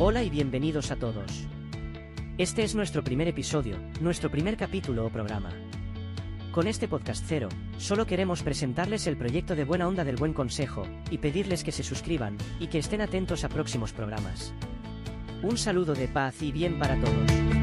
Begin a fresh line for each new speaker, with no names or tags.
Hola y bienvenidos a todos. Este es nuestro primer episodio, nuestro primer capítulo o programa. Con este podcast cero, solo queremos presentarles el proyecto de Buena Onda del Buen Consejo, y pedirles que se suscriban, y que estén atentos a próximos programas. Un saludo de paz y bien para todos.